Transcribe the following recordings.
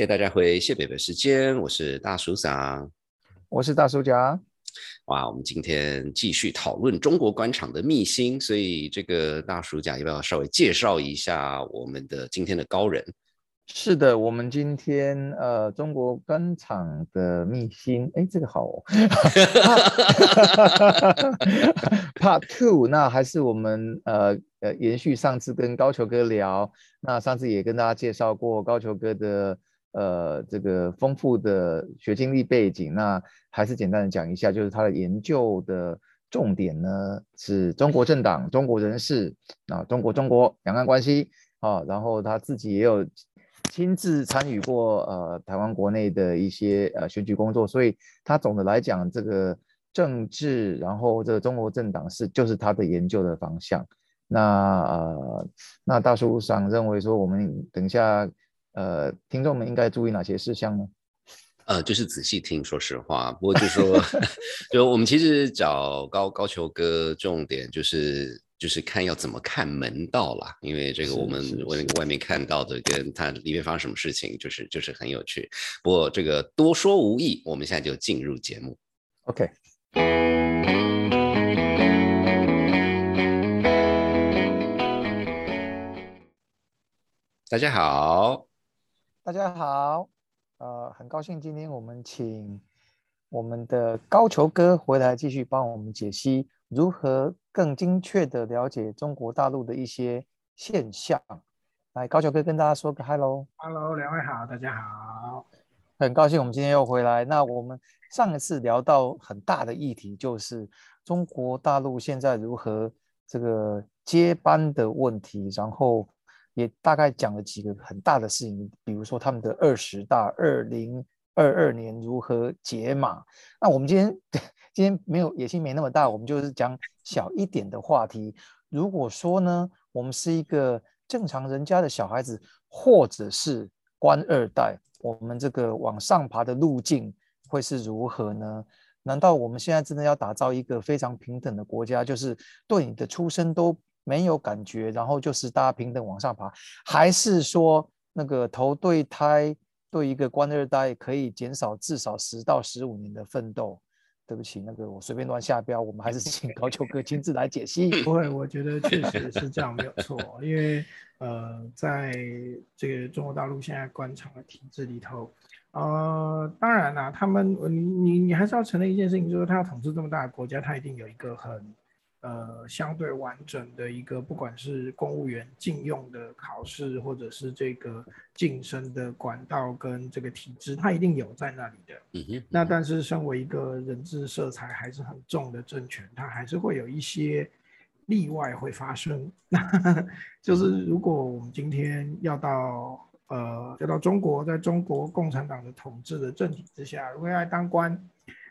谢谢大家回谢北北时间，我是大叔长，我是大叔甲。哇，我们今天继续讨论中国官场的秘辛，所以这个大叔甲要不要稍微介绍一下我们的今天的高人？是的，我们今天呃，中国官场的秘辛，哎，这个好哦。Part Two，那还是我们呃呃延续上次跟高球哥聊，那上次也跟大家介绍过高球哥的呃这个丰富的学经历背景，那还是简单的讲一下，就是他的研究的重点呢是中国政党、中国人士啊、中国中国两岸关系啊，然后他自己也有。亲自参与过呃台湾国内的一些呃选举工作，所以他总的来讲，这个政治，然后这个中国政党是就是他的研究的方向。那呃，那大叔想认为说，我们等一下呃听众们应该注意哪些事项呢？呃，就是仔细听，说实话。不过就说，就我们其实找高高球哥，重点就是。就是看要怎么看门道啦，因为这个我们外外面看到的跟它里面发生什么事情，就是就是很有趣。不过这个多说无益，我们现在就进入节目。OK，大家好，大家好，呃，很高兴今天我们请我们的高球哥回来继续帮我们解析如何。更精确的了解中国大陆的一些现象，来高球哥跟大家说个 hello，hello，两位好，大家好，很高兴我们今天又回来。那我们上一次聊到很大的议题，就是中国大陆现在如何这个接班的问题，然后也大概讲了几个很大的事情，比如说他们的二十大，二零二二年如何解码。那我们今天。今天没有野心没那么大，我们就是讲小一点的话题。如果说呢，我们是一个正常人家的小孩子，或者是官二代，我们这个往上爬的路径会是如何呢？难道我们现在真的要打造一个非常平等的国家，就是对你的出身都没有感觉，然后就是大家平等往上爬，还是说那个投对胎对一个官二代可以减少至少十到十五年的奋斗？对不起，那个我随便乱下标，我们还是请高 秋哥亲自来解析。不会，我觉得确实是这样，没有错。因为呃，在这个中国大陆现在官场的体制里头，呃，当然啦，他们你你你还是要承认一件事情，就是他要统治这么大的国家，他一定有一个很。呃，相对完整的一个，不管是公务员禁用的考试，或者是这个晋升的管道跟这个体制，它一定有在那里的。嗯哼。那但是，身为一个人治色彩还是很重的政权，它还是会有一些例外会发生。那 就是如果我们今天要到呃，要到中国，在中国共产党的统治的政体之下，如果要当官。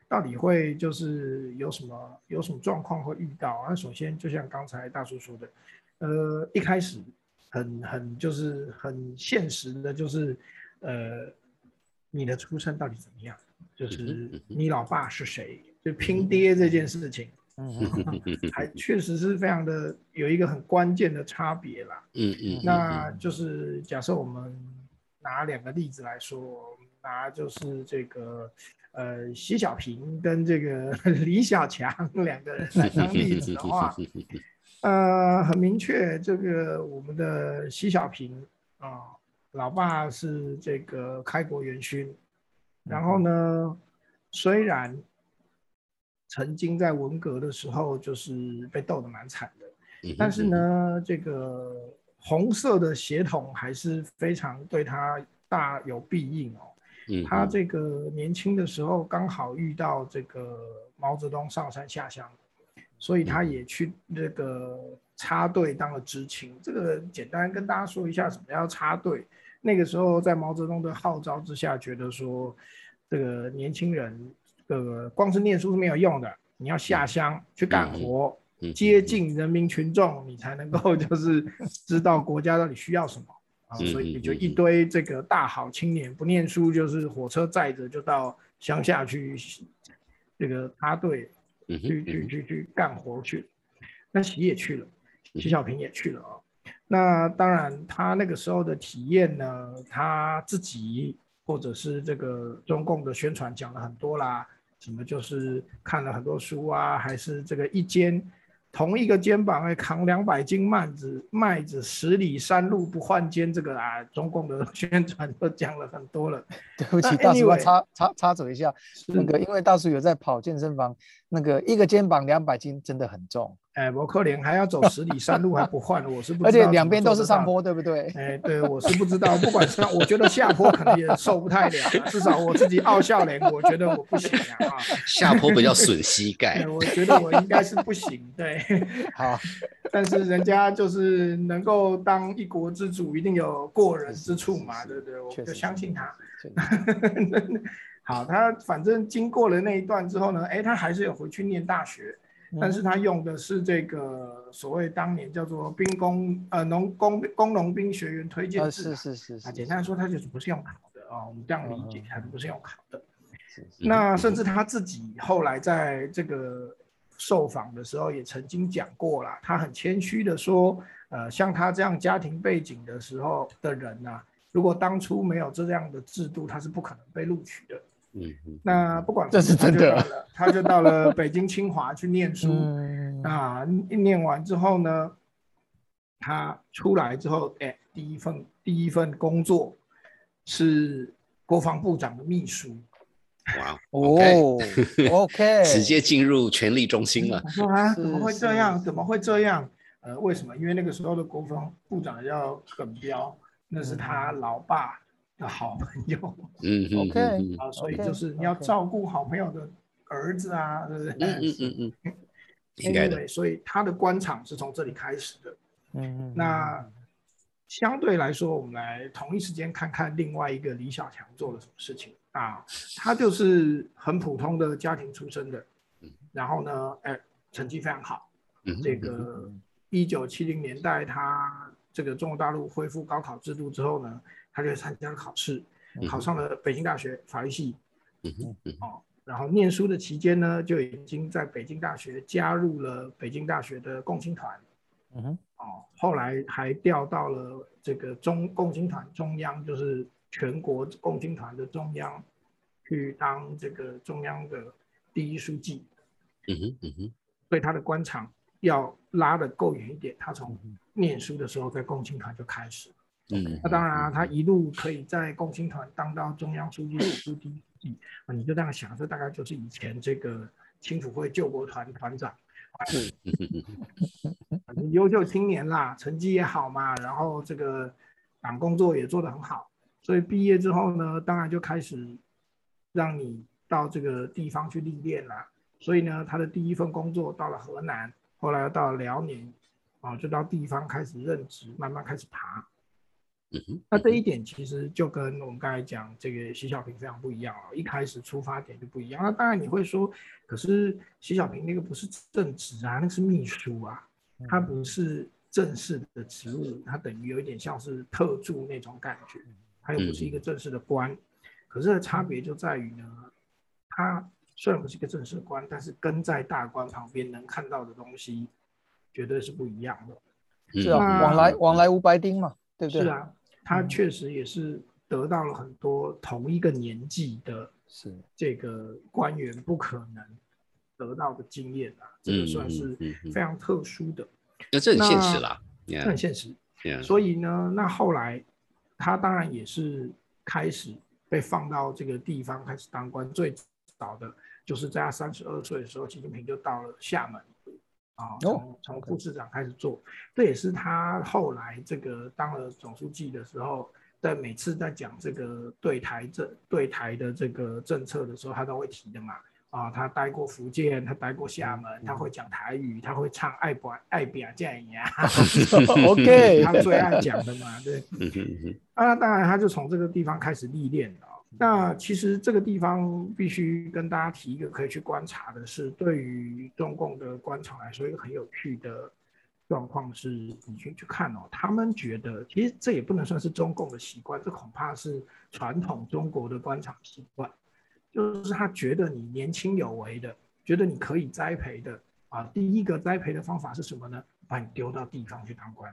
到底会就是有什么有什么状况会遇到？那首先就像刚才大叔说的，呃，一开始很很就是很现实的，就是呃，你的出身到底怎么样？就是你老爸是谁？就拼爹这件事情，嗯还确实是非常的有一个很关键的差别啦。嗯嗯，那就是假设我们拿两个例子来说，拿就是这个。呃，习小平跟这个 李小强 两个人来当例子的话，呃，很明确，这个我们的习小平啊，老爸是这个开国元勋，然后呢，虽然曾经在文革的时候就是被斗得蛮惨的，但是呢，这个红色的血统还是非常对他大有裨益哦。他这个年轻的时候刚好遇到这个毛泽东上山下乡，所以他也去那个插队当了知青。这个简单跟大家说一下，什么叫插队？那个时候在毛泽东的号召之下，觉得说这个年轻人，呃，光是念书是没有用的，你要下乡去干活，接近人民群众，你才能够 就是知道国家到底需要什么。啊，所以就一堆这个大好青年不念书，就是火车载着就到乡下去，这个插队，去去去去干活去。那习也去了，习小平也去了啊。那当然，他那个时候的体验呢，他自己或者是这个中共的宣传讲了很多啦，什么就是看了很多书啊，还是这个一肩同一个肩膀会扛两百斤麦子，麦子十里山路不换肩，这个啊，中共的宣传都讲了很多了。对不起，大叔，插插插嘴一下，那个因为大叔有在跑健身房，那个一个肩膀两百斤真的很重。哎，我可怜还要走十里山路还不换，我是不而且两边都是上坡，对不对？哎，对，我是不知道。不管是，我觉得下坡可能也受不太了，至少我自己傲笑脸，我觉得我不行啊。下坡比较损膝盖，我觉得我应该是不行。对，好，但是人家就是能够当一国之主，一定有过人之处嘛，对不对？我就相信他。好，他反正经过了那一段之后呢，哎，他还是有回去念大学。但是他用的是这个所谓当年叫做兵工呃农工工农兵学员推荐制，是是是啊，简单说，他就是不是用考的啊，我们这样理解，还是不是用考的。那甚至他自己后来在这个受访的时候也曾经讲过了，他很谦虚的说，呃，像他这样家庭背景的时候的人呢，如果当初没有这样的制度，他是不可能被录取的。嗯，那不管这是真的，他就到了北京清华去念书。啊，一念完之后呢，他出来之后，哎，第一份第一份工作是国防部长的秘书。哇哦，OK，直接进入权力中心了。我说啊，怎么会这样？怎么会这样？呃，为什么？因为那个时候的国防部长叫耿彪，那是他老爸。的好朋友，嗯，OK，啊，所以就是你要照顾好朋友的儿子啊，对不对？嗯嗯嗯嗯，应该的。所以他的官场是从这里开始的。嗯嗯。那相对来说，我们来同一时间看看另外一个李小强做了什么事情啊？他就是很普通的家庭出身的，然后呢，哎，成绩非常好。嗯。这个一九七零年代，他这个中国大陆恢复高考制度之后呢？他就参加了考试，考上了北京大学法律系。哦，然后念书的期间呢，就已经在北京大学加入了北京大学的共青团。嗯哼，哦，后来还调到了这个中共青团中央，就是全国共青团的中央，去当这个中央的第一书记。嗯哼，嗯哼，所以他的官场要拉得够远一点，他从念书的时候在共青团就开始。嗯，那当然啊，他一路可以在共青团当到中央书记处、书记，啊，你就这样想，这大概就是以前这个青辅会救国团团长，是，反正优秀青年啦，成绩也好嘛，然后这个党工作也做得很好，所以毕业之后呢，当然就开始让你到这个地方去历练啦。所以呢，他的第一份工作到了河南，后来到辽宁，啊，就到地方开始任职，慢慢开始爬。嗯哼，那这一点其实就跟我们刚才讲这个习小平非常不一样啊，一开始出发点就不一样。那当然你会说，可是习小平那个不是正职啊，那是秘书啊，他不是正式的职务，他等于有一点像是特助那种感觉，他又不是一个正式的官。可是差别就在于呢，他虽然不是一个正式的官，但是跟在大官旁边能看到的东西，绝对是不一样的。是啊，往来往来无白丁嘛，对不对？是啊。他确实也是得到了很多同一个年纪的，是这个官员不可能得到的经验啊，这个算是非常特殊的。那这很现实啦，这很现实。所以呢，那后来他当然也是开始被放到这个地方开始当官，最早的就是在他三十二岁的时候，习近平就到了厦门。啊，从从副市长开始做，这也是他后来这个当了总书记的时候，在每次在讲这个对台政对台的这个政策的时候，他都会提的嘛。啊，他待过福建，他待过厦门，他会讲台语，他会唱爱不爱表这样呀。OK，他最爱讲的嘛，对。啊，当然他就从这个地方开始历练了。那其实这个地方必须跟大家提一个可以去观察的是，对于中共的官场来说，一个很有趣的状况是，你去去看哦，他们觉得其实这也不能算是中共的习惯，这恐怕是传统中国的官场习惯，就是他觉得你年轻有为的，觉得你可以栽培的啊，第一个栽培的方法是什么呢？把你丢到地方去当官，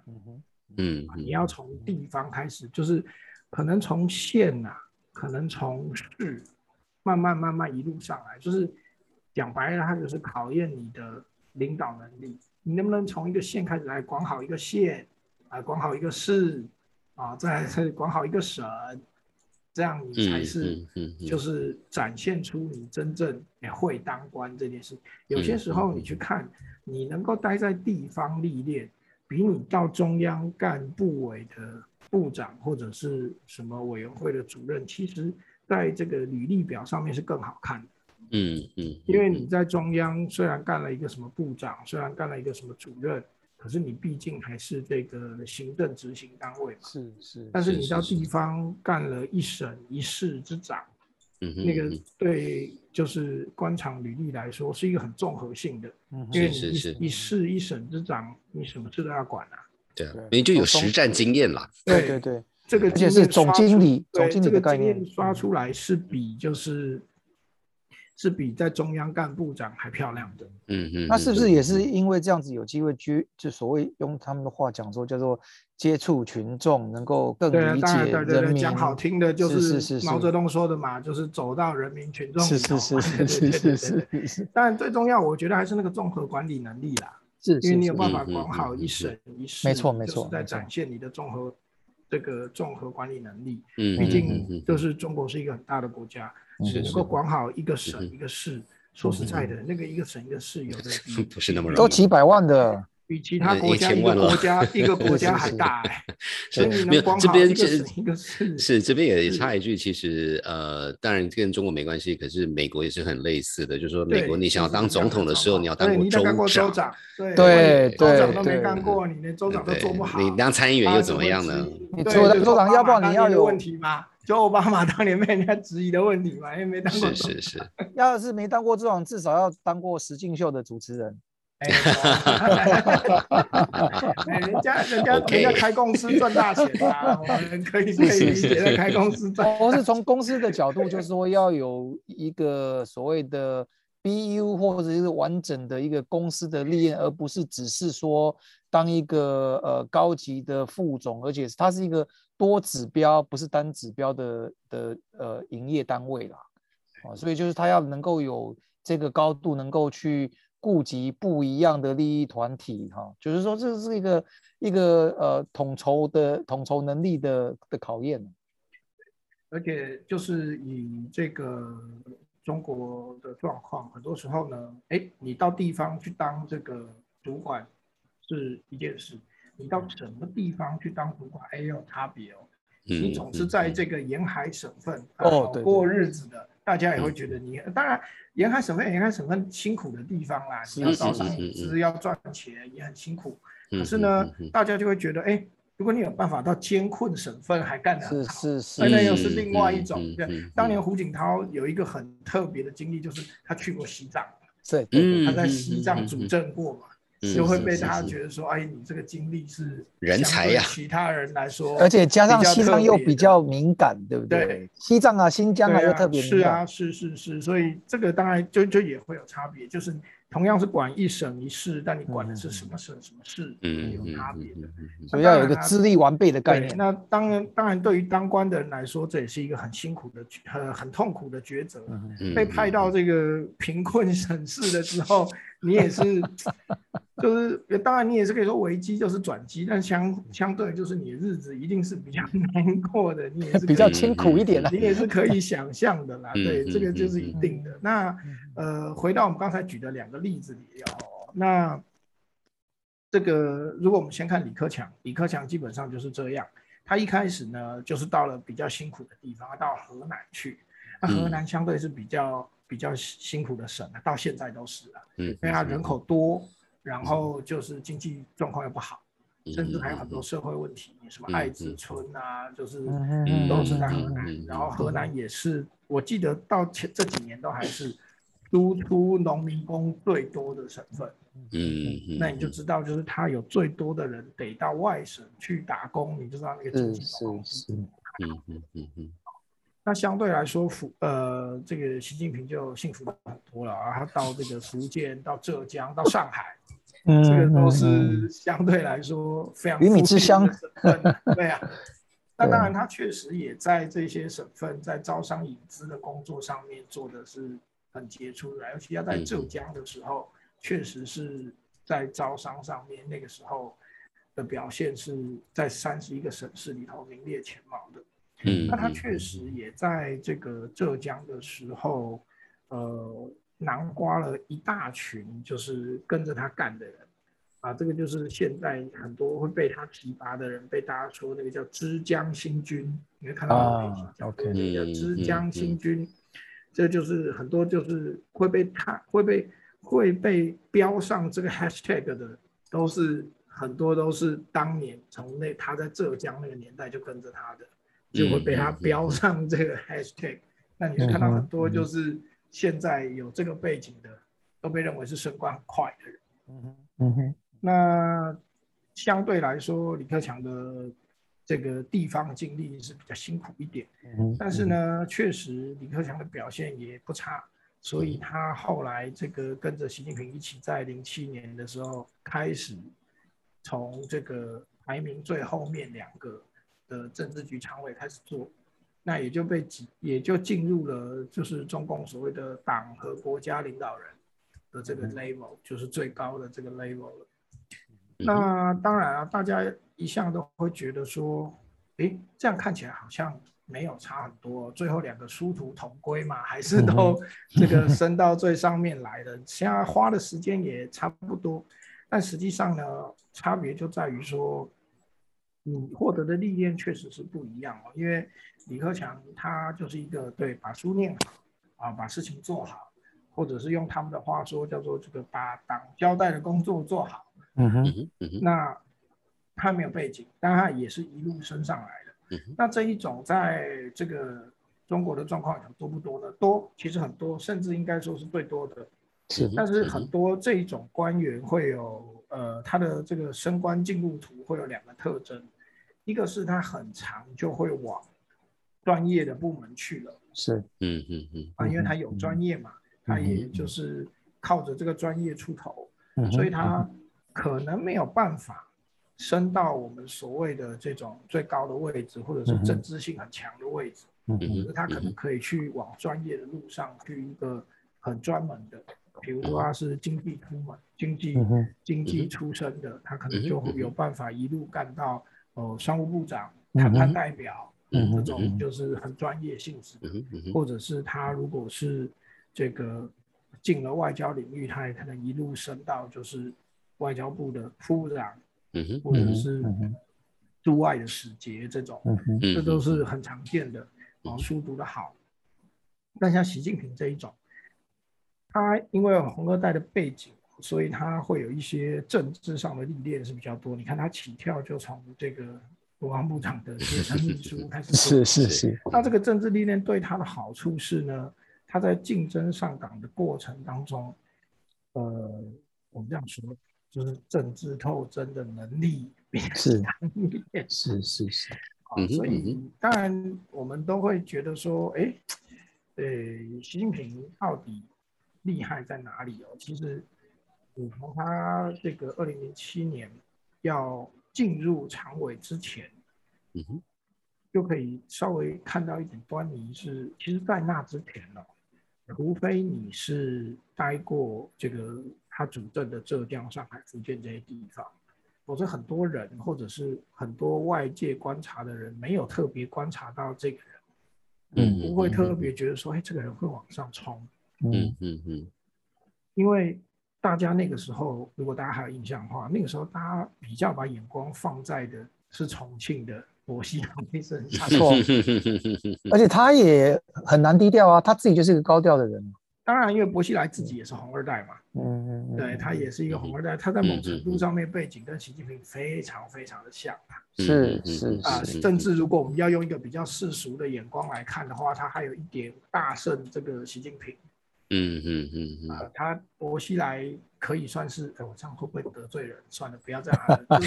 嗯，你要从地方开始，就是可能从县呐。可能从事慢慢慢慢一路上来，就是讲白了，它就是考验你的领导能力，你能不能从一个县开始来管好一个县，啊，管好一个市，啊，再再管好一个省。这样你才是，就是展现出你真正会当官这件事。有些时候你去看，你能够待在地方历练，比你到中央干部委的部长或者是什么委员会的主任，其实在这个履历表上面是更好看的。嗯嗯，因为你在中央虽然干了一个什么部长，虽然干了一个什么主任。可是你毕竟还是这个行政执行单位嘛，是是。但是你到地方干了一省一市之长，嗯那个对就是官场履历来说是一个很综合性的，因为你一市一省之长，你什么事都要管啊。对啊，你就有实战经验了。对对对，这个而且是总经理，总经理的概念刷出来是比就是。是比在中央干部长还漂亮的，嗯嗯，那是不是也是因为这样子有机会去，就所谓用他们的话讲说叫做接触群众，能够更理解人民。讲好听的就是毛泽东说的嘛，就是走到人民群众。是是是是是是是。但最重要，我觉得还是那个综合管理能力啦，是，因为你有办法管好一省一市，没错没错，在展现你的综合这个综合管理能力。嗯，毕竟就是中国是一个很大的国家。是能够管好一个省一个市，说实在的，那个一个省一个市有的 不是那么容易，都几百万的，比其他国家一个 国家一个国家还大哎。所以你能管好一个省一个市，是这边也插一句，其实呃，当然跟中国没关系，可是美国也是很类似的，就是说美国你想要当总统的时候，你要当过州长，对对州长都没干过，你连州长都做不好，你当参议员又怎么样呢？你做州长要不然你要有问题吗？就奥巴马当年被人家质疑的问题嘛，因为没当过。是是是。要是没当过这种，至少要当过实境秀的主持人。哎，人家人家人家开公司赚大钱啊，我们可以可以理解开公司赚。我是从公司的角度，就是说要有一个所谓的 BU 或者是完整的一个公司的历练，而不是只是说当一个呃高级的副总，而且它是一个。多指标不是单指标的的呃营业单位啦，啊，所以就是他要能够有这个高度，能够去顾及不一样的利益团体，哈，就是说这是一个一个呃统筹的统筹能力的的考验。而且就是以这个中国的状况，很多时候呢，哎，你到地方去当这个主管是一件事。你到什么地方去当主管，哎，有差别哦。你总是在这个沿海省份哦过日子的，大家也会觉得你当然沿海省份沿海省份辛苦的地方啦，你要找产资要赚钱也很辛苦。可是呢，大家就会觉得，哎，如果你有办法到艰困省份还干得很好，是是，那又是另外一种。对，当年胡锦涛有一个很特别的经历，就是他去过西藏，对，他在西藏主政过嘛。就会被他觉得说，哎，你这个经历是人才呀，其他人来说，而且加上西藏又比较敏感，对不对？对，西藏啊、新疆啊又特别敏感。是啊，是是是，所以这个当然就就也会有差别，就是。同样是管一省一市，但你管的是什么省什么市，嗯，有差别的，所以要有一个资历完备的概念。那当然，当然，对于当官的人来说，这也是一个很辛苦的、很很痛苦的抉择。被派到这个贫困 省市的时候，你也是，就是当然你也是可以说危机就是转机，但相相对就是你的日子一定是比较 难过的，你也是比较辛苦一点的，你也是可以想象的啦。对，这个就是一定的。那呃，回到我们刚才举的两个。例子里哦，那这个如果我们先看李克强，李克强基本上就是这样。他一开始呢，就是到了比较辛苦的地方，到河南去。那河南相对是比较比较辛苦的省，到现在都是了。嗯，因为它人口多，然后就是经济状况又不好，甚至还有很多社会问题，什么爱滋村啊，就是都是在河南。然后河南也是，我记得到前这几年都还是。都出农民工最多的省份，嗯，那你就知道，就是他有最多的人得到外省去打工，你就知道那个经济状况是，嗯嗯嗯嗯。那相对来说，福呃，这个习近平就幸福很多了啊，他到这个福建、到浙江、到上海，嗯这个都是相对来说非常鱼米之乡，对啊。那当然，他确实也在这些省份在招商引资的工作上面做的是很杰出的，尤其要在浙江的时候，确实是在招商上面那个时候的表现是在三十一个省市里头名列前茅的。嗯，那他确实也在这个浙江的时候，呃，南瓜了一大群就是跟着他干的人。啊，这个就是现在很多会被他提拔的人，被大家说那个叫枝江新军，你会看到叫那个叫枝江新军，这就是很多就是会被他会被会被标上这个 hashtag 的，都是很多都是当年从那他在浙江那个年代就跟着他的，就会被他标上这个 hashtag。那你会看到很多就是现在有这个背景的，都被认为是升官很快的人。嗯哼，嗯哼。那相对来说，李克强的这个地方经历是比较辛苦一点，但是呢，确实李克强的表现也不差，所以他后来这个跟着习近平一起在零七年的时候开始从这个排名最后面两个的政治局常委开始做，那也就被挤，也就进入了就是中共所谓的党和国家领导人的这个 level，就是最高的这个 level 了。那当然啊，大家一向都会觉得说，诶，这样看起来好像没有差很多，最后两个殊途同归嘛，还是都这个升到最上面来的，现在花的时间也差不多。但实际上呢，差别就在于说，你获得的历练确实是不一样哦。因为李克强他就是一个对把书念好啊，把事情做好，或者是用他们的话说叫做这个把党交代的工作做好。嗯哼，那他没有背景，但他也是一路升上来的。那这一种在这个中国的状况多不多呢？多，其实很多，甚至应该说是最多的。是，但是很多这一种官员会有，呃，他的这个升官进路图会有两个特征，一个是他很长就会往专业的部门去了。是，嗯嗯嗯，啊，因为他有专业嘛，他也就是靠着这个专业出头，所以他。可能没有办法升到我们所谓的这种最高的位置，或者是政治性很强的位置。嗯是他可能可以去往专业的路上去一个很专门的，比如说他是经济出门、经济经济出身的，他可能就会有办法一路干到呃商务部长、谈判代表，这种就是很专业性质的。或者是他如果是这个进了外交领域，他也可能一路升到就是。外交部的副部长，或者是驻外的使节，这种，这都是很常见的。啊，书读得好，但像习近平这一种，他因为有红二代的背景，所以他会有一些政治上的历练是比较多。你看他起跳就从这个国防部长的学生秘书开始，是是是。那这个政治历练对他的好处是呢，他在竞争上岗的过程当中，呃，我们这样说。就是政治透真的能力是是是是，啊，所以当然我们都会觉得说，哎，呃，习近平到底厉害在哪里哦？其实你从他这个二零零七年要进入常委之前，嗯哼，就可以稍微看到一点端倪，是其实在那之前呢，除非你是待过这个。他主政的浙江、上海、福建这些地方，否则很多人或者是很多外界观察的人没有特别观察到这个人，嗯，不会特别觉得说，哎，这个人会往上冲，嗯嗯嗯，因为大家那个时候，如果大家还有印象的话，那个时候大家比较把眼光放在的是重庆的薄熙来身上，错，而且他也很难低调啊，他自己就是一个高调的人。当然，因为薄熙来自己也是红二代嘛，嗯嗯，对他也是一个红二代，他在某程度上面背景跟习近平非常非常的像啊，是是。啊，甚至如果我们要用一个比较世俗的眼光来看的话，他还有一点大胜这个习近平。嗯嗯嗯啊，他薄熙来可以算是，哎，我这样会不会得罪人？算了，不要这样。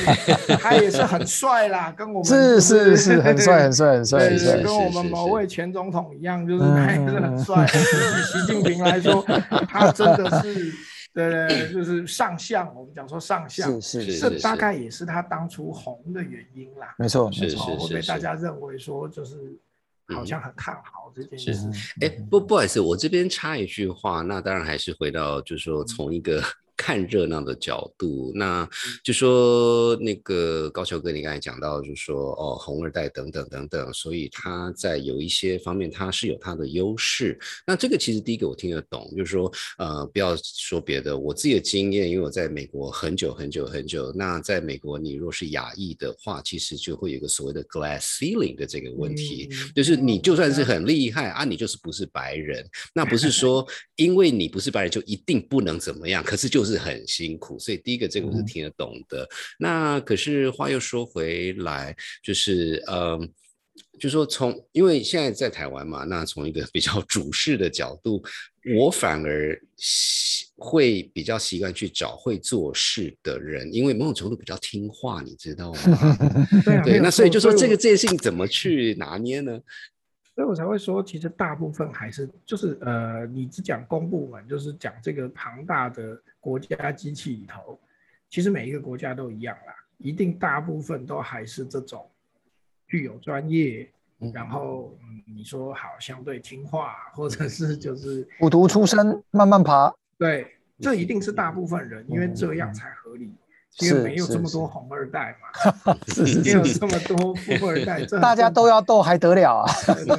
他也是很帅啦，跟我们是是是很帅很帅很帅，跟我们某位前总统一样，就是他也是很帅。比习近平来说，他真的是对 对，就是上相，我们讲说上相，是是，这大概也是他当初红的原因啦。没错，是是是，被大家认为说就是好像很看好这件事。哎，不不好意思，我这边插一句话，那当然还是回到，就是说从一个。看热闹的角度，那就说那个高桥哥，你刚才讲到，就说哦，红二代等等等等，所以他在有一些方面他是有他的优势。那这个其实第一个我听得懂，就是说呃，不要说别的，我自己的经验，因为我在美国很久很久很久。那在美国，你若是亚裔的话，其实就会有一个所谓的 glass ceiling 的这个问题，就是你就算是很厉害啊，你就是不是白人，那不是 说因为你不是白人就一定不能怎么样，可是就是。是很辛苦，所以第一个这个我是听得懂的。那可是话又说回来，就是呃，就说从因为现在在台湾嘛，那从一个 比较主事的角度，我反而会比较习惯去找会做事的人，因为某种程度比较听话，你知道吗？对，那所以就说这个这件事情怎么去拿捏呢？所以我才会说，其实大部分还是就是呃，你只讲公部门，就是讲这个庞大的国家机器里头，其实每一个国家都一样啦，一定大部分都还是这种具有专业，然后嗯，你说好相对听话，或者是就是苦读出身慢慢爬，对，这一定是大部分人，因为这样才合理。因为没有这么多红二代嘛，没有这么多富二代，大家都要斗还得了啊？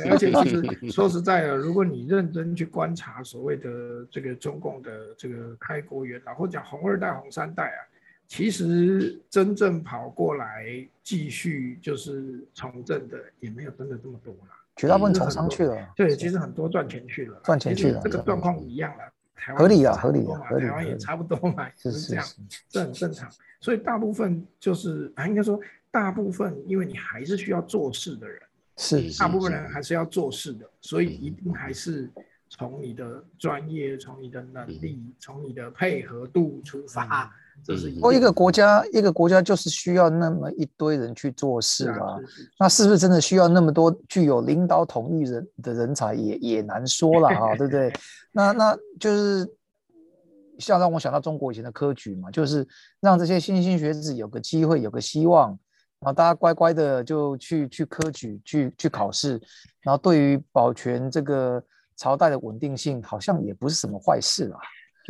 而且其实 说实在的，如果你认真去观察所谓的这个中共的这个开国元老，或讲红二代、红三代啊，其实真正跑过来继续就是从政的也没有真的这么多了，绝大部分从商去了。对，其实很多赚钱去了，赚钱去了，这个状况一样了。合理啊，合理嘛，台湾也差不多嘛，就是这样，这很正常。所以大部分就是啊，应该说大部分，因为你还是需要做事的人，是大部分人还是要做事的，所以一定还是从你的专业、从你的能力、从你的配合度出发。这是哦，一个国家，一个国家就是需要那么一堆人去做事啊。那是不是真的需要那么多具有领导统御人的人才，也也难说了哈，对不对？那那就是像让我想到中国以前的科举嘛，就是让这些新兴学子有个机会，有个希望，然后大家乖乖的就去去科举，去去考试，然后对于保全这个朝代的稳定性，好像也不是什么坏事啊。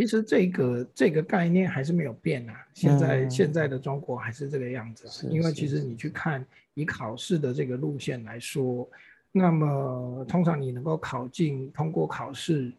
其实这个这个概念还是没有变啊，现在现在的中国还是这个样子。因为其实你去看以考试的这个路线来说，那么通常你能够考进通过考试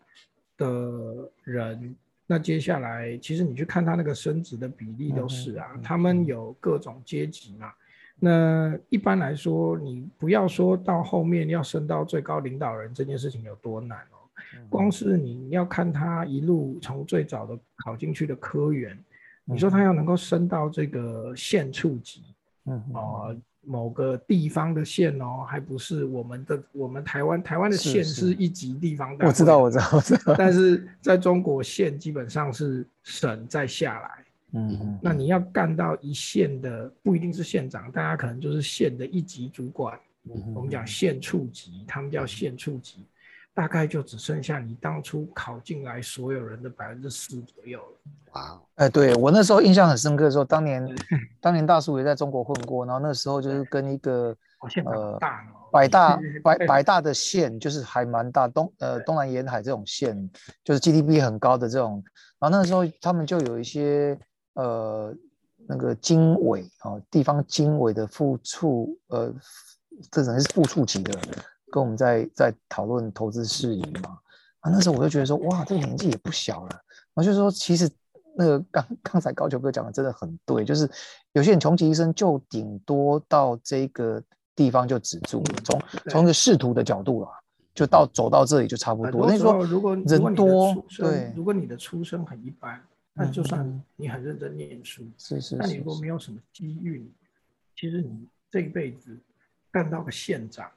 的人，那接下来其实你去看他那个升职的比例都是啊，他们有各种阶级嘛。那一般来说，你不要说到后面要升到最高领导人这件事情有多难哦。光是你要看他一路从最早的考进去的科员，你说他要能够升到这个县处级，嗯哦，某个地方的县哦，还不是我们的我们台湾台湾的县是一级地方我知道我知道我知道，但是在中国县基本上是省再下来，嗯，那你要干到一县的不一定是县长，大家可能就是县的一级主管，我们讲县处级，他们叫县处级。大概就只剩下你当初考进来所有人的百分之四左右了。哇，哎，对我那时候印象很深刻的时候，当年 当年大叔也在中国混过，然后那时候就是跟一个呃百大 百百大的县，就是还蛮大东呃东南沿海这种县，就是 GDP 很高的这种，然后那时候他们就有一些呃那个经委哦地方经委的副处呃这等于是副处级的。跟我们在在讨论投资事宜嘛，啊，那时候我就觉得说，哇，这个年纪也不小了。我就说，其实那个刚刚才高球哥讲的真的很对，就是有些人穷极一生就顶多到这个地方就止住了，从从一个仕途的角度啊，就到走到这里就差不多。那时候，如果人多，对，如果你的出身很一般，那就算你很认真念书，是是，那你如果没有什么机遇，其实你这一辈子干到个县长。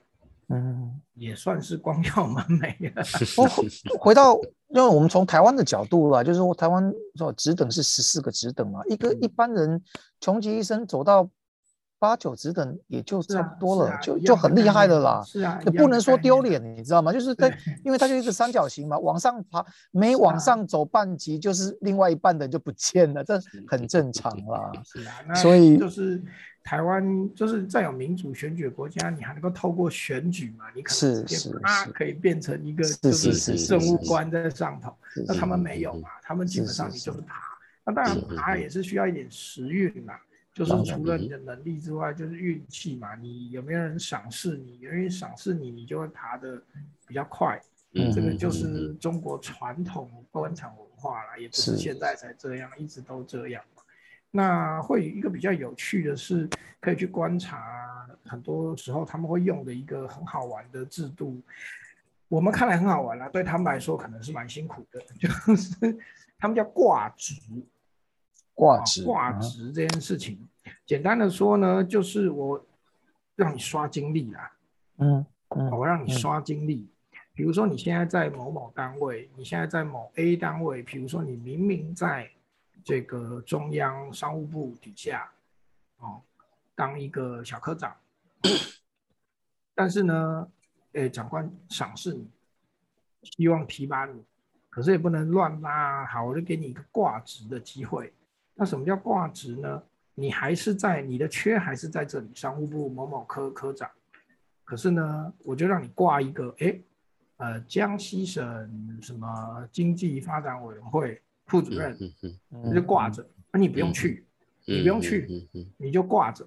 嗯，也算是光耀门楣了。我回到，因为我们从台湾的角度啦，就是说台湾说职等是十四个职等嘛，一个一般人穷极一生走到八九职等也就差不多了，就就很厉害的啦。是啊，不能说丢脸，你知道吗？就是它，因为它就一个三角形嘛，往上爬，每往上走半级，就是另外一半的就不见了，这很正常啦。是啊，那所以就是台湾就是在有民主选举的国家，你还能够透过选举嘛，你可能直接是是啊可以变成一个就是政务官在上头，那他们没有嘛，他们基本上你就是爬，那当然爬也是需要一点时运嘛。就是除了你的能力之外，就是运气嘛。你有没有人赏识你？有人赏识你，你就会爬的比较快。嗯这个就嗯是中国传统官场文化啦，也不是是现在才这样，一直都这样嘛。那会有一个比较有趣的是，可以去观察，很多时候他们会用的一个很好玩的制度，我们看来很好玩啦，对他们来说可能是蛮辛苦的，就是他们叫挂职。啊挂职，挂啊职这件事情，简单的说呢，就是我让你刷经历啦，嗯嗯我让你嗯刷经历。比如说你现在在某某单位，你现在在某 A 单位，比如说你明明在这个中央商务部底下，哦，当一个小科长，但是呢，诶，长官赏识你，希望提拔你，可是也不能乱拉，好，我就给你一个挂职的机会。那什么叫挂职呢？你还是在你的缺还是在这里，商务部某某科科长，可是呢，我就让你挂一个，哎，呃，江西省什么经济发展委员会副主任，嗯嗯你就挂着，那你不用去，嗯你不用去，你就挂着。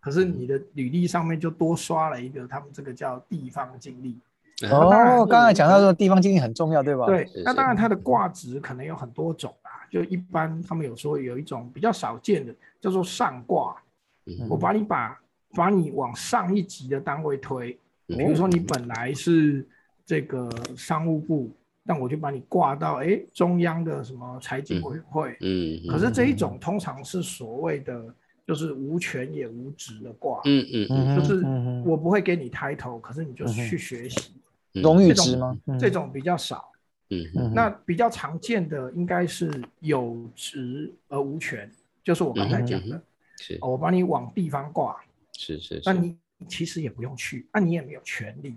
可是你的履历上面就多刷了一个，他们这个叫地方经历。嗯。哦刚才讲到说地方经历很重要，对吧？，对，那是。当然它的挂职可能有很多种啊，就一般他们有说有一种比较少见的叫做上挂，嗯。我把你把把你往上一级的单位推，嗯比如说你本来是这个商务部，但我就把你挂到哎中央的什么财经委员会，嗯，可是这一种通常是所谓的就是无权也无职的挂，嗯嗯嗯就是嗯我不会给你 title，可是你就去学习，嗯荣誉这种值吗？嗯这种比较少。嗯嗯那比较常见的应该是有职而无权，就是我刚才讲的，是哦我把你往地方挂，是是，那你其实也不用去，那你也没有权利。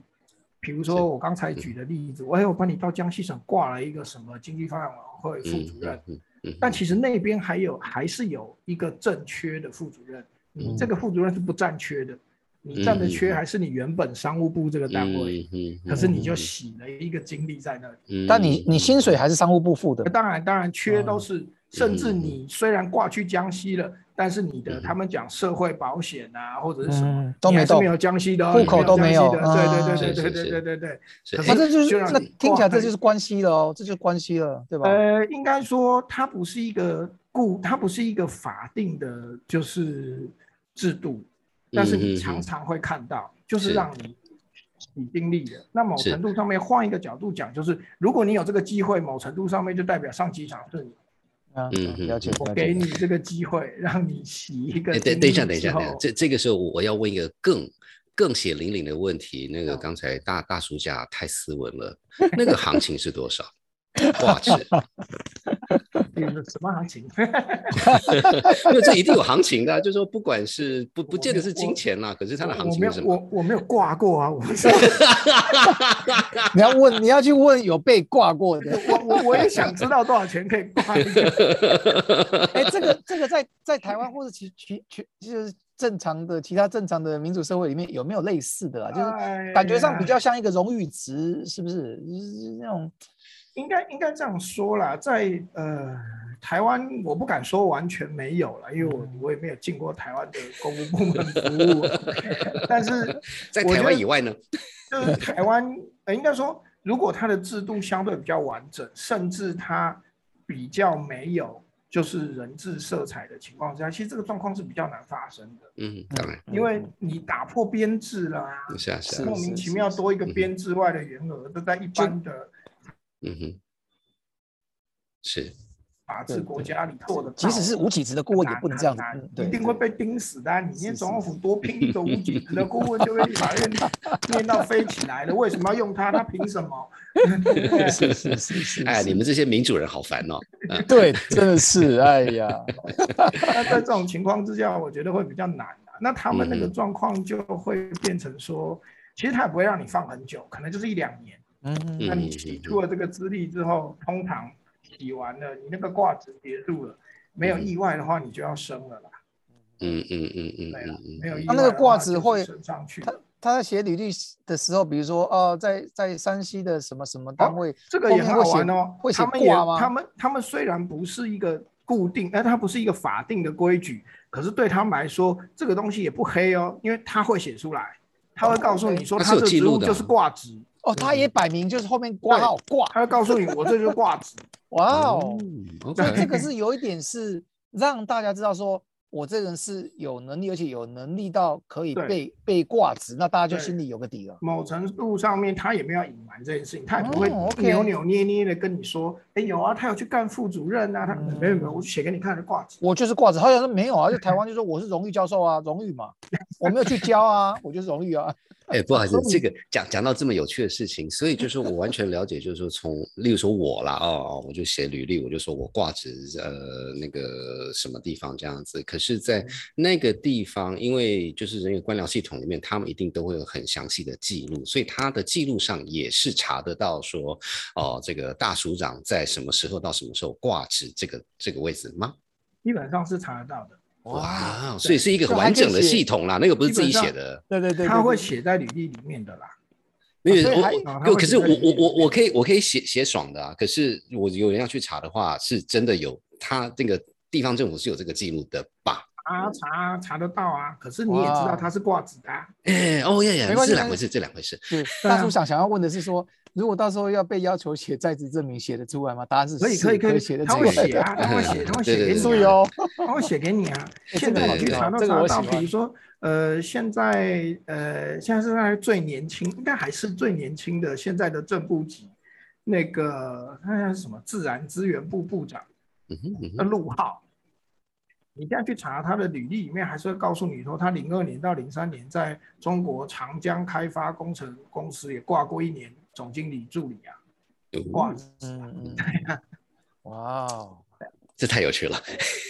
比如说我刚才举的例子，我还有把你到江西省挂了一个什么经济发展委员会副主任，嗯嗯，但其实那边还有还是有一个正缺的副主任，你这个副主任是不占缺的，你占的缺还是你原本商务部这个单位，嗯可是你就洗了一个精力在那里。嗯。但你你薪水还是商务部付的，当然，当然缺都嗯。是，甚至你虽然挂去江西了，但是你的他们讲社会保险啊，或者是什么嗯，都没动。你还是没有江西的哦，户口都没有的对对对对对对对对对。反正就是那听起来这就是关系了哦，这就是关系了，对吧？呃，应该说它不是一个固，它不是一个法定的，就是制度，但是你常常会看到，就是是让你你经历的。那某程度上面换一个角度讲，就是如果你有这个机会，某程度上面就代表上机场是你，啊，嗯嗯了解我给。你这个机会，让你洗一个。等等一下，等一下，等一下，这这个时候我要问一个更更血淋淋的问题。那个嗯刚才大大叔家太斯文了，那个行情是多少？挂齿，你是什么行情？因为这一定有行情的啊，就是说不管是不不见得是金钱啦，可是它的行情是什么？我我没有挂过啊，我是 你要问，你要去问有被挂过的。我我我也想知道多少钱可以挂一个。哎，这个这个在在台湾或者其其其就是正常的其他正常的民主社会里面有没有类似的啊？就是哎感觉上比呀较像一个荣誉值，是不是？就是那种应该应该这样说啦，在呃台湾，我不敢说完全没有了，因为我我也没有进过台湾的公务部门服务，但是 在台我觉得湾以外呢？就是台湾，呃，应该说，如果它的制度相对比较完整，甚至它比较没有就是人治色彩的情况之下，其实这个状况是比较难发生的，嗯，当然，因为你打破编制啦，是啊是啊莫，名其妙多一个编制外的员额，都在一般的嗯哼，是，法治国家里做的，即使是无给职的顾问也不能这样子一定会被盯死的啊。你念是总统府多聘一个无给职的顾问，就被立法院念到飞起来了。为什么要用他？他凭什么？是是是是，哎，你们这些民主人好烦哦。对，真的是，哎呀，那在这种情况之下，我觉得会比较难啊。那他们那个状况就会变成说，其实他也不会让你放很久，可能就是一两年。嗯，那你洗出了这个资历之后，通常洗完了，你那个挂纸结束了，没有意外的话，你就要升了啦。嗯嗯嗯嗯，对啊嗯，没有意外。他那个挂纸会升上去。他他在写履历的时候，比如说哦，在在山西的什么什么单位，这个也很好玩哦。会写他们也挂吗？他们他们虽然不是一个固定，但它不是一个法定的规矩，可是对他们来说，这个东西也不黑哦，因为他会写出来，他会告诉你说，他这职务就是挂职。哦，他也摆明就是后面挂号挂，他要告诉你，我这就是挂职。哇哦，嗯所以这个是有一点是让大家知道说，我这人是有能力，而且有能力到可以被被挂职，那大家就心里有个底了。某程度上面，他也没有要隐瞒这件事情，他也不会扭扭捏捏的跟你说，哎，有啊，他有去干副主任啊，他嗯没有没有，我写给你看的挂职。我就是挂职，好像说没有啊，就台湾就说我是荣誉教授啊，荣誉嘛，我没有去教啊，我就是荣誉啊。哎，不好意思这个讲讲到这么有趣的事情，所以就是我完全了解，就是说从，例如说我啦，哦，我就写履历，我就说我挂职呃那个什么地方这样子，可是，在那个地方，因为就是人员官僚系统里面，他们一定都会有很详细的记录，所以他的记录上也是查得到说，哦，这个大署长在什么时候到什么时候挂职这个这个位置吗？基本上是查得到的，哇，所以是一个完整的系统啦，那个不是自己写的。对对对，他会写在履历里面的啦。没有，我我，可是我我我我可以我可以写写爽的啊，可是我有人要去查的话，是真的有他这个地方政府是有这个记录的吧？查查查得到啊，可是你也知道哇他是挂职的、啊，哎，哦耶耶没，关系这两回事，这两回事。是对啊大叔想想要问的是说，如果到时候要被要求写在职证明，写得出来吗？答案是是可以可以可以写的他出来他。会写啊，他会写，他会写对对对给你啊，注意哦，他会写给你啊。哎现在你去查都查得到，比如说呃，现在呃，现在是在最年轻，应该还是最年轻的现在的正部级，那个他现在是什么自然资源部部长嗯哼嗯的哼，陆浩。你现在去查他的履历里面，还是会告诉你说，他零二年到零三年在中国长江开发工程公司也挂过一年总经理助理啊，挂哦嗯嗯，哇哦，这太有趣了。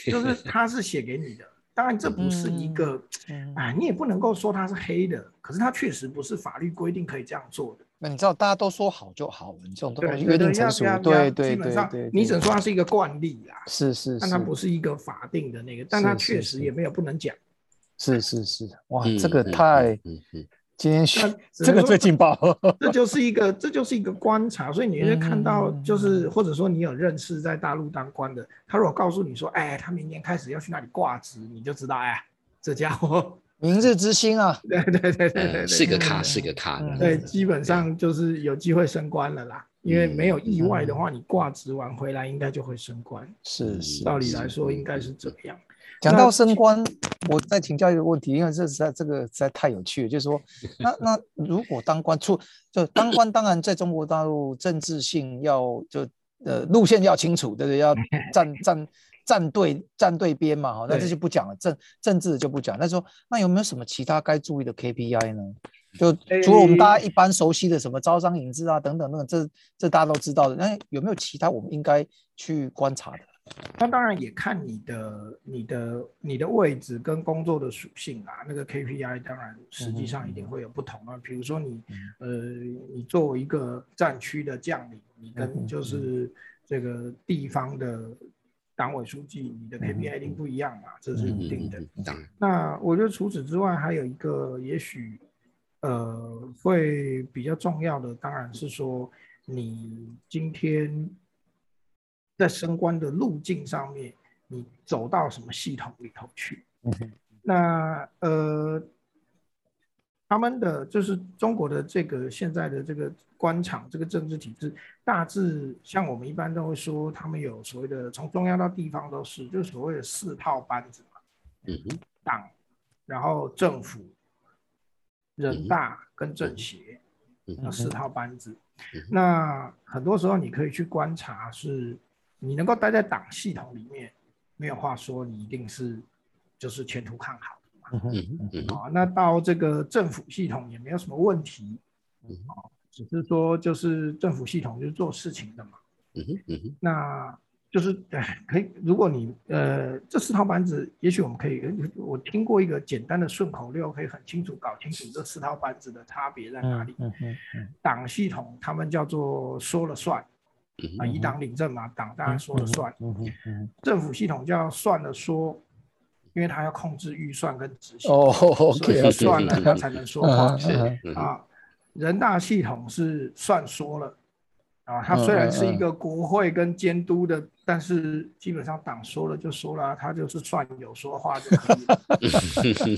就是他是写给你的。当然，这不是一个，嗯，哎，你也不能够说它是黑的，可是它确实不是法律规定可以这样做的。那你知道大家都说好就好了，你这种东对，西对对约定成熟要要，对对对基本上对，你只能说它是一个惯例啦，是是但它不是一个法定的那个，但它是确是是。实也没有不能讲。是是是，哇，嗯这个嗯太嗯嗯今天学那 只这个最劲爆，这就是一个，这就是一个观察，所以你会看到，嗯就是或者说你有认识在大陆当官的，他如果告诉你说，哎，他明年开始要去那里挂职，你就知道，哎，这家伙，明日之星啊，对对对对对是个咖，嗯是个咖。嗯对，基本上就是有机会升官了啦。因为没有意外的话，你挂职完回来应该就会升官。是是。道理来说应该是这样。讲到升官，我再请教一个问题，因为这实在这个实在太有趣了，就是说，那那如果当官出就当官，当然在中国大陆政治性要就呃路线要清楚，对不对？要 站站站队站队边嘛，哈，那这就不讲了，政政治就不讲。那说那有没有什么其他该注意的 KPI 呢？就除了我们大家一般熟悉的什么招商引资啊等等等等，这这大家都知道的，那有没有其他我们应该去观察的？那当然也看你的、你的、你的位置跟工作的属性啊。那个 KPI 当然实际上一定会有不同啊。比如说你，呃，你作为一个战区的将领，你跟就是这个地方的党委书记，你的 KPI 一定不一样嘛，这是一定的。那我觉得除此之外，还有一个也许呃会比较重要的，当然是说你今天在升官的路径上面，你走到什么系统里头去？那呃，他们的就是中国的这个现在的这个官场这个政治体制，大致像我们一般都会说，他们有所谓的从中央到地方都是，就所谓的四套班子嘛。嗯哼，党，然后政府、人大跟政协，嗯那四套班子。那很多时候你可以去观察，是你能够待在党系统里面，没有话说，你一定是就是前途看好的嘛。啊，那到这个政府系统也没有什么问题，嗯只是说就是政府系统就是做事情的嘛。嗯哼，嗯哼，那就是哎，可以，如果你呃这四套班子，也许我们可以，我听过一个简单的顺口溜，可以很清楚搞清楚这四套班子的差别在哪里。嗯嗯嗯党系统他们叫做说了算啊，以党领政嘛，党当然说了算。政府系统就要算了说，因为他要控制预算跟执行，哦所以算了他才能说话。啊，人大系统是算说了啊，它虽然是一个国会跟监督的，但是基本上党说了就说了，他就是算有说话就可以了。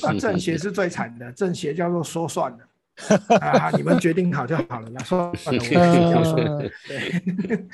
啊，政协是最惨的，政协叫做说算了。啊，你们决定好就好了啦，算了，我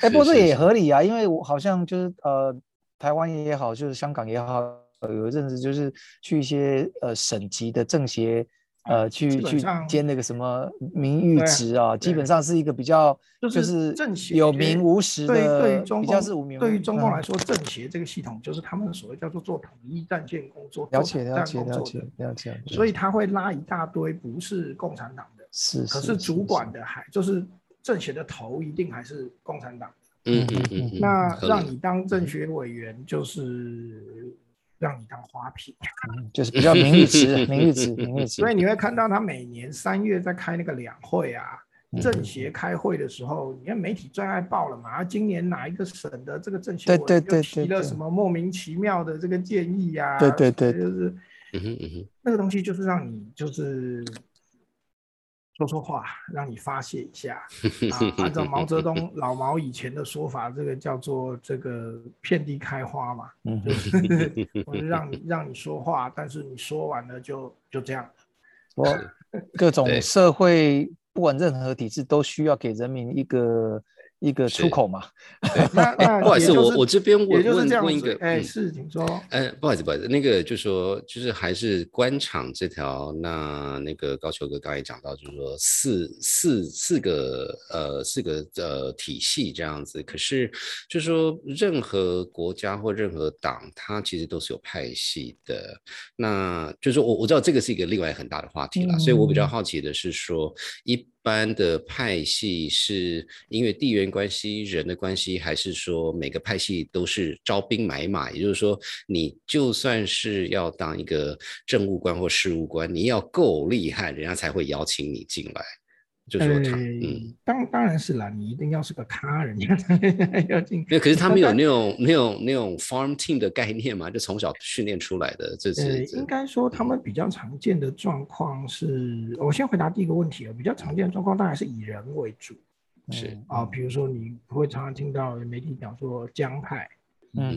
哎，不过这是也合理啊，因为我好像就是呃，台湾也好，就是香港也好，有一阵子就是去一些呃省级的政协，呃，去去兼那个什么名誉职啊，基本上是一个比较就就是是政协有名无实对的，对于中比较共是无名对于中共嗯来说，政协这个系统就是他们所谓叫做做统一战线工作、了解了解了解了解，所以他会拉一大堆不是共产党的，是可是主管的还就是政协的头一定还是共产党。嗯嗯嗯嗯，那让你当政协委员，就是让你当花瓶。嗯就是比较名誉职，名誉职，名誉职所，以你会看到他每年三月在开那个两会啊，嗯。政协开会的时候，你看媒体最爱报了嘛，啊今年哪一个省的这个政协对委员又提了什么莫名其妙的这个建议呀、对对对。就是嗯哼嗯哼，那个东西就是让你就是说说话，让你发泄一下 啊。按照毛泽东老毛以前的说法，这个叫做这个遍地开花嘛，嗯就是 我就让你让你说话，但是你说完了就就这样。我各种 社会不管任何体制都需要给人民一个一个出口嘛。那那不好意思，我我这边也问问问一个，子哎，嗯是，请说。哎，不好意思，不好意思，那个就说就是还是官场这条，那那个高球哥刚才也讲到，就是说四四四个呃四个呃体系这样子，可是就是说任何国家或任何党，它其实都是有派系的。那就是说我我知道这个是一个另外很大的话题啦，所以我比较嗯好奇的是说一。般的派系是因为地缘关系、人的关系，还是说每个派系都是招兵买马？也就是说，你就算是要当一个政务官或事务官，你要够厉害，人家才会邀请你进来。就说他，嗯，呃，当当然是啦，你一定要是个咖，人家才 要进。那可是他们有 那种那种那种 farm team 的概念嘛，就从小训练出来的，这呃，是这应该说他们比较常见的状况是，我先回答第一个问题啊，比较常见的状况当然是以人为主是嗯啊，比如说你会常常听到媒体讲说江派，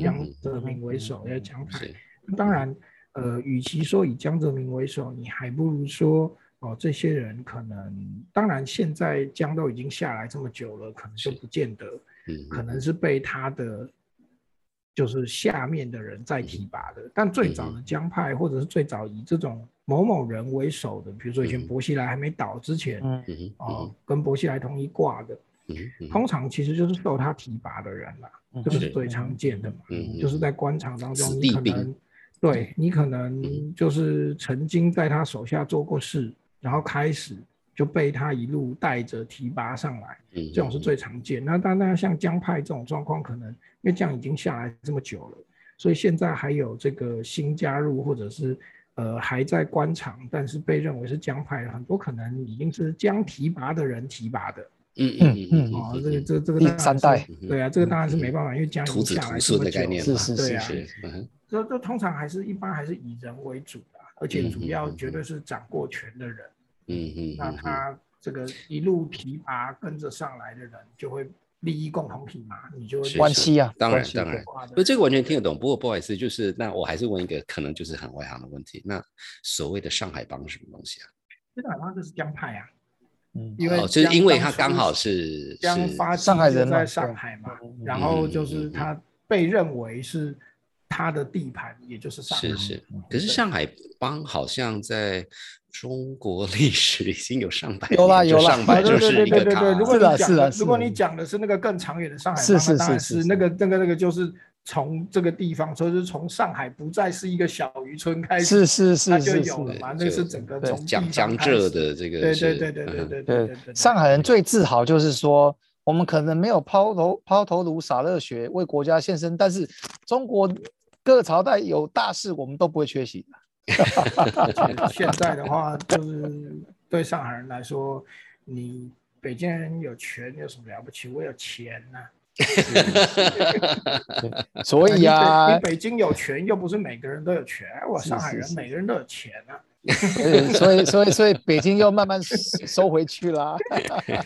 江泽民为首要江派，当然，呃，与其说以江泽民为首，你还不如说哦，这些人可能，当然现在江都已经下来这么久了，可能就是不见得，嗯可能是被他的就是下面的人在提拔的。但最早的江派，或者是最早以这种某某人为首的，比如说以前嗯薄熙来还没倒之前，嗯哦，跟薄熙来同一挂的，嗯嗯通常其实就是受他提拔的人啦，这个是最常见的嘛。嗯就是在官场当中，你可能对你可嗯能就是曾经在他手下做过事，然后开始就被他一路带着提拔上来，嗯这种是最常见。那当然像江派这种状况，可能因为这样已经下来这么久了，所以现在还有这个新加入或者是。呃，还在官场，但是被认为是江派，很多可能已经是江提拔的人提拔的嗯嗯嗯哦。这个嗯这个这个第三代对啊，这个当然是没办法，因为江已经下来这么久了的概念嘛，是是对啊，这这通常还是一般还是以人为主的，而且主要绝对是掌过权的人。嗯嗯那嗯嗯他这个一路提拔跟着上来的人，就会利益共同体嘛，你就会是关系啊，当然当然不，这个完全听得懂。不过不好意思，就是那我还是问一个可能就是很外行的问题。那所谓的上海帮是什么东西啊？上海帮就是江派啊，嗯因为哦，就是因为他刚好是是江发上海人嘛在上海嘛，然后就嗯嗯嗯是他被认为是他的地盘，也就是上海。是是，可是上海帮好像在中国 历史已经有上百年就有啦有啦上百 啊，对对就是一个卡对对对对，如果是你讲的，是的如果你讲的是那个更长远的上海是帮，当然是是是是那个那个那个就是从这个地方，所以是从上海不再是一个小渔村开始，是是它就是是是，有了嘛，就那是整个对从江江浙的这个对对对对对对对，上海人最自豪就是说，我们可能没有抛头抛头颅洒热血为国家献身，但是中国各个朝代有大事，我们都不会缺席的。现在的话，就是对上海人来说，你北京人有权有什么了不起？我有钱呐。所以啊，你北京有权，又不是每个人都有权。我上海人每个人都有钱啊。所以，所以，所以北京又慢慢收回去了，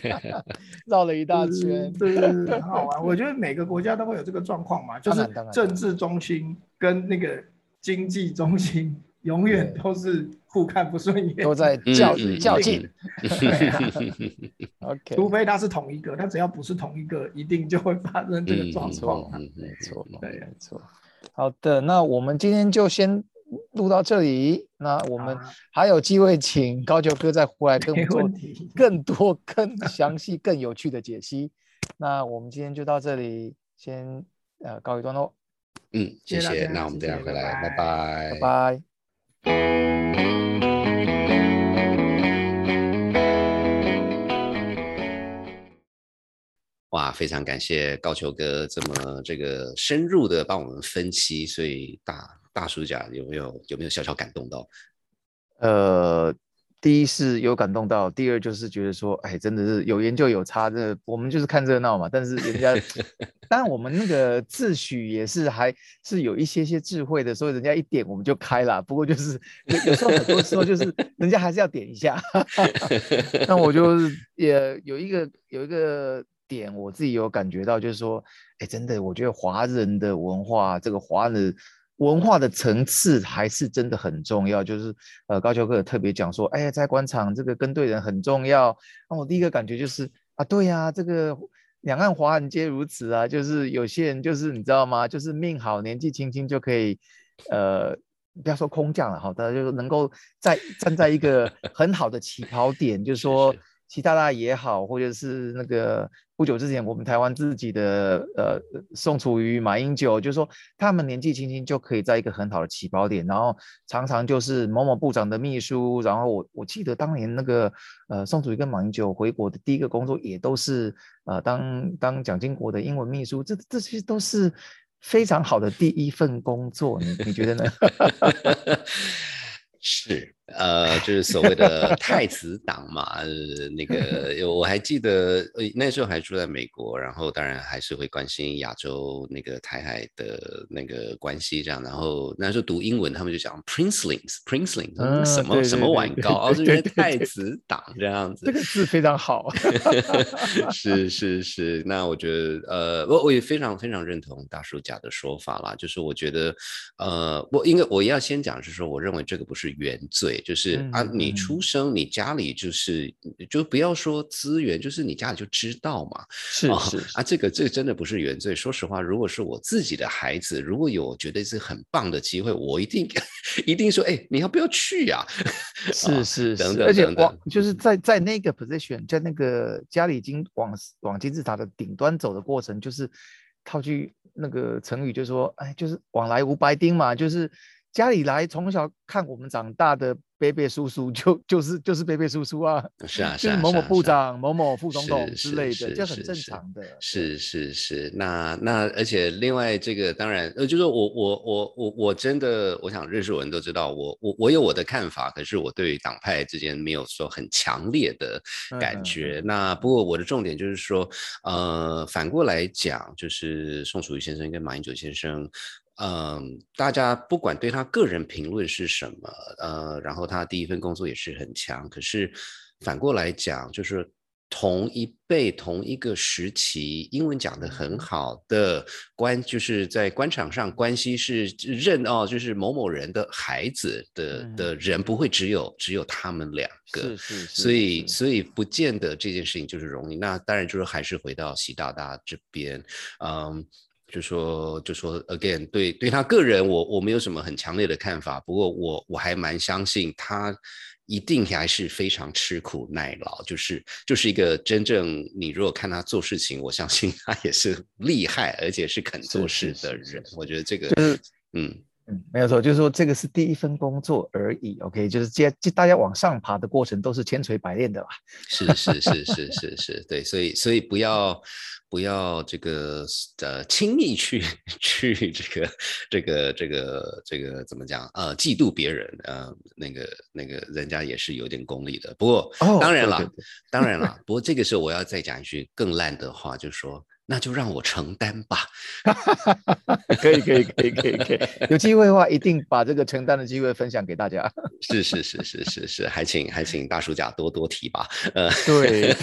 绕了一大圈，对对对，很好玩。我觉得每个国家都会有这个状况嘛，就是政治中心跟那个经济中心永远都是互看不顺眼，都在较较劲。OK，除非它是同一个，它只要不是同一个，一定就会发生这个状况。没错，对，没错。好的，那我们今天就先。录到这里，那我们还有机会请高球哥再回来跟我们做更多、更详细、更有趣的解析。那我们今天就到这里，先呃告一段落。嗯，谢谢。那我们等下回来，拜拜，拜拜。哇，非常感谢高球哥这么这个深入的帮我们分析，所以大。大叔家有没有有没有小小感动到？呃，第一是有感动到，第二就是觉得说，哎，真的是有研究有差，这我们就是看热闹嘛。但是人家，当然我们那个自诩也是还是有一些些智慧的，所以人家一点我们就开了。不过就是有时候很多时候就是人家还是要点一下。那我就 也有一个有一个点，我自己有感觉到，就是说，哎，真的，我觉得华人的文化，这个华人。文化的层次还是真的很重要，就是呃高桥哥特别讲说，哎呀，在官场这个跟对人很重要。那我第一个感觉就是啊，对呀，这个两岸华人皆如此啊，就是有些人就是你知道吗？就是命好，年纪轻轻就可以，呃，不要说空降了哈，他就能够在站在一个很好的起跑点，就是说。习大大也好，或者是那个不久之前我们台湾自己的呃宋楚瑜、马英九，就是说他们年纪轻轻就可以在一个很好的起跑点，然后常常就是某某部长的秘书，然后我我记得当年那个呃宋楚瑜跟马英九回国的第一个工作也都是呃当当蒋经国的英文秘书，这这些都是非常好的第一份工作，你你觉得呢？是。呃，就是所谓的太子党嘛，呃，那个我还记得，呃，那时候还住在美国，然后当然还是会关心亚洲那个台海的那个关系这样，然后那时候读英文，他们就讲 princelings，princelings，什么什么玩高，哦，是太子党这样子，这个字非常好，是是是，那我觉得，呃，我我也非常非常认同大叔甲的说法啦，就是我觉得，呃，我应该我要先讲是说，我认为这个不是原罪。就是啊，你出生，你家里就是，就不要说资源，就是你家里就知道嘛。是是啊，这个这个真的不是原罪。说实话，如果是我自己的孩子，如果有觉得是很棒的机会，我一定 一定说，哎，你要不要去呀？是是等等，而且往就是在在那个 position，在那个家里已经往往金字塔的顶端走的过程，就是套句那个成语，就说，哎，就是往来无白丁嘛，就是家里来从小看我们长大的。贝贝叔叔就就是就是贝贝叔叔啊，是啊，是啊某某部长、某某副总统之类的，这很正常的。是是是，那那而且另外这个当然呃，就是我我我我我真的我想认识我人都知道，我我我有我的看法，可是我对于党派之间没有说很强烈的感觉。那不过我的重点就是说，呃，反过来讲，就是宋楚瑜先生跟马英九先生。嗯，大家不管对他个人评论是什么，呃，然后他第一份工作也是很强。可是反过来讲，就是同一辈、同一个时期，英文讲的很好的关，就是在官场上关系是认哦，就是某某人的孩子的的人，不会只有只有他们两个。是是是。所以所以不见得这件事情就是容易。那当然就是还是回到习大大这边，嗯。就说就说 again，对对他个人，我我没有什么很强烈的看法。不过我我还蛮相信他一定还是非常吃苦耐劳，就是就是一个真正你如果看他做事情，我相信他也是厉害，而且是肯做事的人。我觉得这个，就是嗯，嗯，没有错，就是说这个是第一份工作而已。OK，就是接接大家往上爬的过程都是千锤百炼的吧？是是是是是是，对，所以所以不要不要这个呃轻易去去这个这个这个这个怎么讲呃嫉妒别人呃那个那个人家也是有点功力的。不过当然了，当然了，不过这个时候我要再讲一句更烂的话，就是说。那就让我承担吧，可以可以可以可以可以，有机会的话一定把这个承担的机会分享给大家。是是是是是是，还请还请大叔甲多多提拔。呃，对，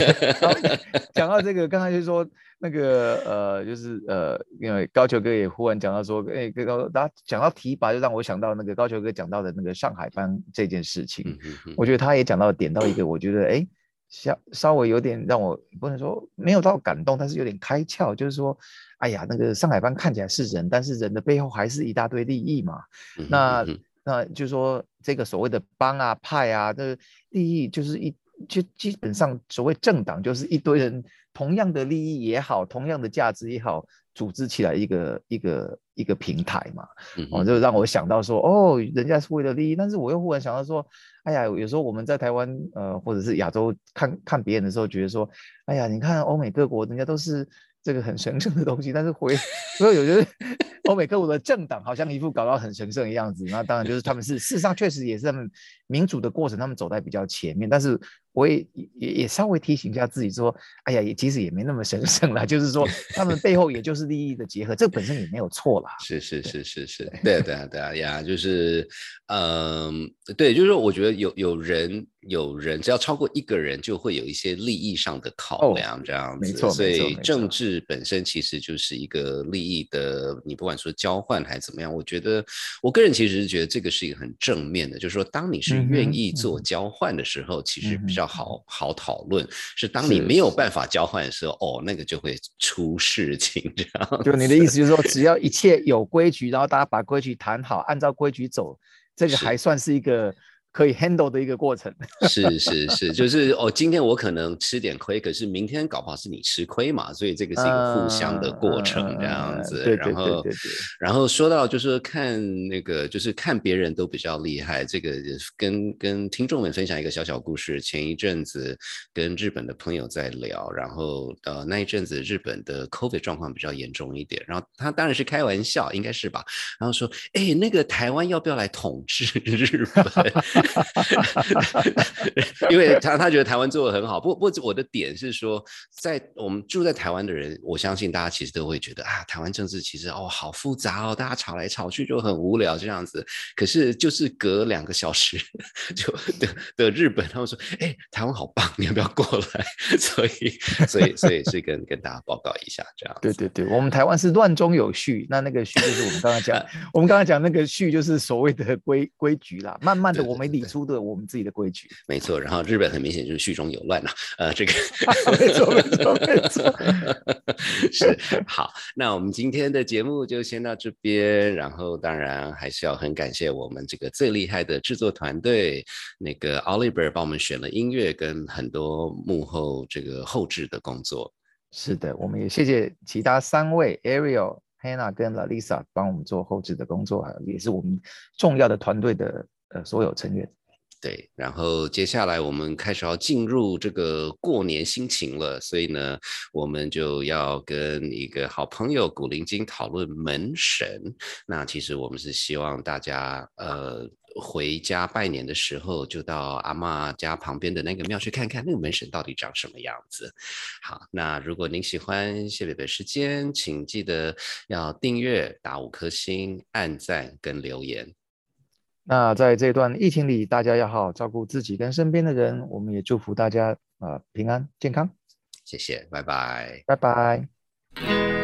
讲到这个，刚才就说那个呃，就是呃，因为高球哥也忽然讲到说，哎，高大家讲到提拔，就让我想到那个高球哥讲到的那个上海班这件事情。我觉得他也讲到点到一个，我觉得哎。稍稍微有点让我不能说没有到感动，但是有点开窍，就是说，哎呀，那个上海帮看起来是人，但是人的背后还是一大堆利益嘛。那那就是说，这个所谓的帮啊派啊这个利益，就是一就基本上所谓政党，就是一堆人同样的利益也好，同样的价值也好，组织起来一个一个一个平台嘛。哦，就让我想到说，哦，人家是为了利益，但是我又忽然想到说。哎呀，有时候我们在台湾，呃，或者是亚洲看看别人的时候，觉得说，哎呀，你看欧美各国，人家都是这个很神圣的东西，但是回，所以我觉得欧美各国的政党好像一副搞到很神圣的样子。那当然就是他们是，事实上确实也是他们民主的过程，他们走在比较前面，但是。我也也也稍微提醒一下自己说，哎呀，也其实也没那么神圣了，就是说 他们背后也就是利益的结合，这本身也没有错啦。是是是是是，对对啊对啊呀，就是，嗯，对，就是说我觉得有有人有人，只要超过一个人，就会有一些利益上的考量，这样子。没错，所以政治本身其实就是一个利益的，你不管说交换还是怎么样，我觉得我个人其实是觉得这个是一个很正面的，就是说当你是愿意做交换的时候，其实比较。好好讨论，是当你没有办法交换的时候，哦，那个就会出事情，这样。就你的意思就是说，只要一切有规矩，然后大家把规矩谈好，按照规矩走，这个还算是一个。可以 handle 的一个过程，是是是，就是哦，今天我可能吃点亏，可是明天搞不好是你吃亏嘛，所以这个是一个互相的过程这样子。然后，然后说到就是看那个，就是看别人都比较厉害，这个跟跟听众们分享一个小小故事。前一阵子跟日本的朋友在聊，然后呃那一阵子日本的 COVID 状况比较严重一点，然后他当然是开玩笑，应该是吧？然后说，哎，那个台湾要不要来统治日本？因为他他觉得台湾做的很好，不不，我的点是说，在我们住在台湾的人，我相信大家其实都会觉得啊，台湾政治其实哦好复杂哦，大家吵来吵去就很无聊这样子。可是就是隔两个小时 就 的的日本，他们说，哎，台湾好棒，你要不要过来？所以所以所以是跟跟大家报告一下这样。对对对，我们台湾是乱中有序，那那个序就是我们刚刚讲，我们刚刚讲那个序就是所谓的规规矩啦，慢慢的我们。理出的我们自己的规矩，没错。然后日本很明显就是序中有乱了，呃，这个没错没错没错，是好。那我们今天的节目就先到这边，然后当然还是要很感谢我们这个最厉害的制作团队，那个 Oliver 帮我们选了音乐跟很多幕后这个后置的工作。是的，我们也谢谢其他三位 Ariel、Hannah 跟 Lalisa 帮我们做后置的工作，也是我们重要的团队的。呃，所有成员，对，然后接下来我们开始要进入这个过年心情了，所以呢，我们就要跟一个好朋友古灵精讨论门神。那其实我们是希望大家呃回家拜年的时候，就到阿妈家旁边的那个庙去看看那个门神到底长什么样子。好，那如果您喜欢谢北北时间，请记得要订阅、打五颗星、按赞跟留言。那在这段疫情里，大家要好好照顾自己跟身边的人。我们也祝福大家啊平安健康。谢谢，拜拜，拜拜。